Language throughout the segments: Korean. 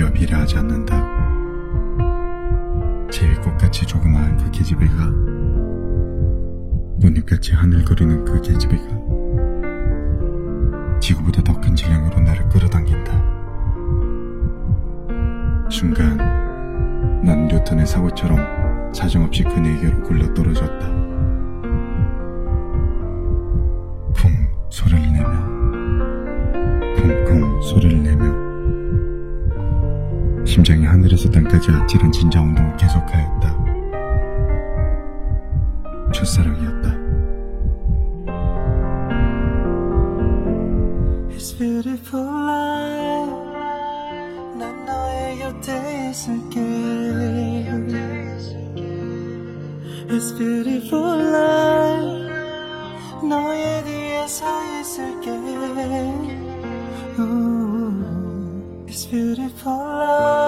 오히려 비례하지 않는다. 제비꽃같이 조그마한 그 계집애가 눈잎같이 하늘거리는 그 계집애가 지구보다 더 큰 질량으로 나를 끌어당긴다. 순간 난 뉴턴의 사고처럼 사정없이 그네에게로 굴러 떨어졌다. 쿵 소리를 내며 쿵쿵 소리를 내며 심장이 하늘에서 땅까지 아찔한 진자 운동을 계속하였다. 첫사랑이었다. Life 난 너의 곁에 있을게 It's beautiful life 너의 뒤에 서 있을게 Ooh, It's beautiful love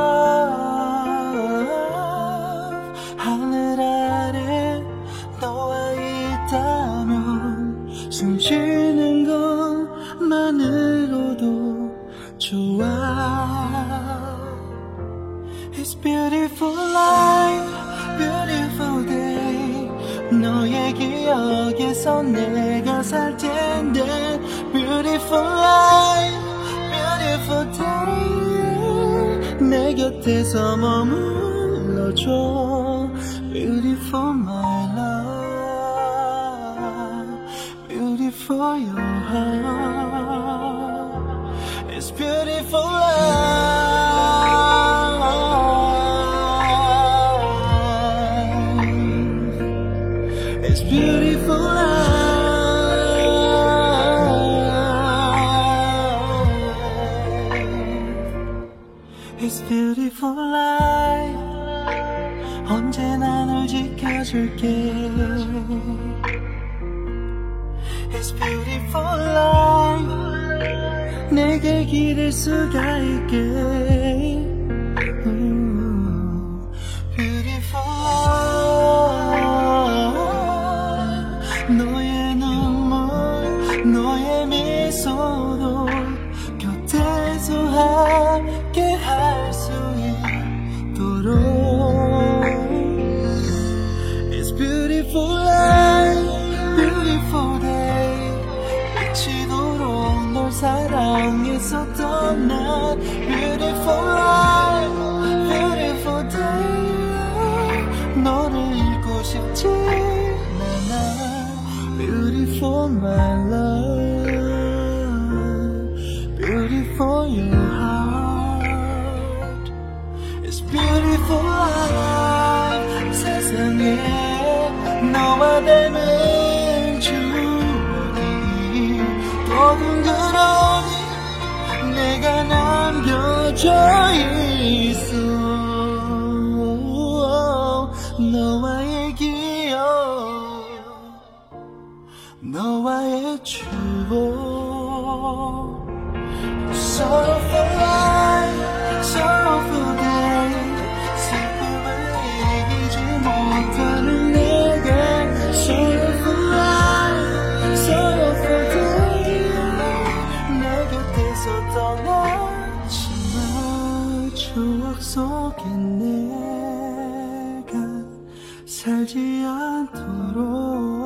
좋아 It's beautiful life, beautiful day 너의 기억에서 내가 살 텐데 Beautiful life, beautiful day 내 곁에서 머물러줘 Beautiful my love Beautiful your heart It's beautiful life It's beautiful life It's beautiful life 언제나 널 지켜줄게 It's beautiful life 내게 기댈 수가 있게. Ooh, 너의 눈물 너의 미소도 사랑했었던 날 Beautiful life, beautiful day 너를 잊고 싶지 않아 Beautiful my love Beautiful your heart It's beautiful life 세상에 너와 닮은 또 둥그러니 내가 남겨져 있어. 너와의 기억 너와의 추억 추억 속에 내가 살지 않도록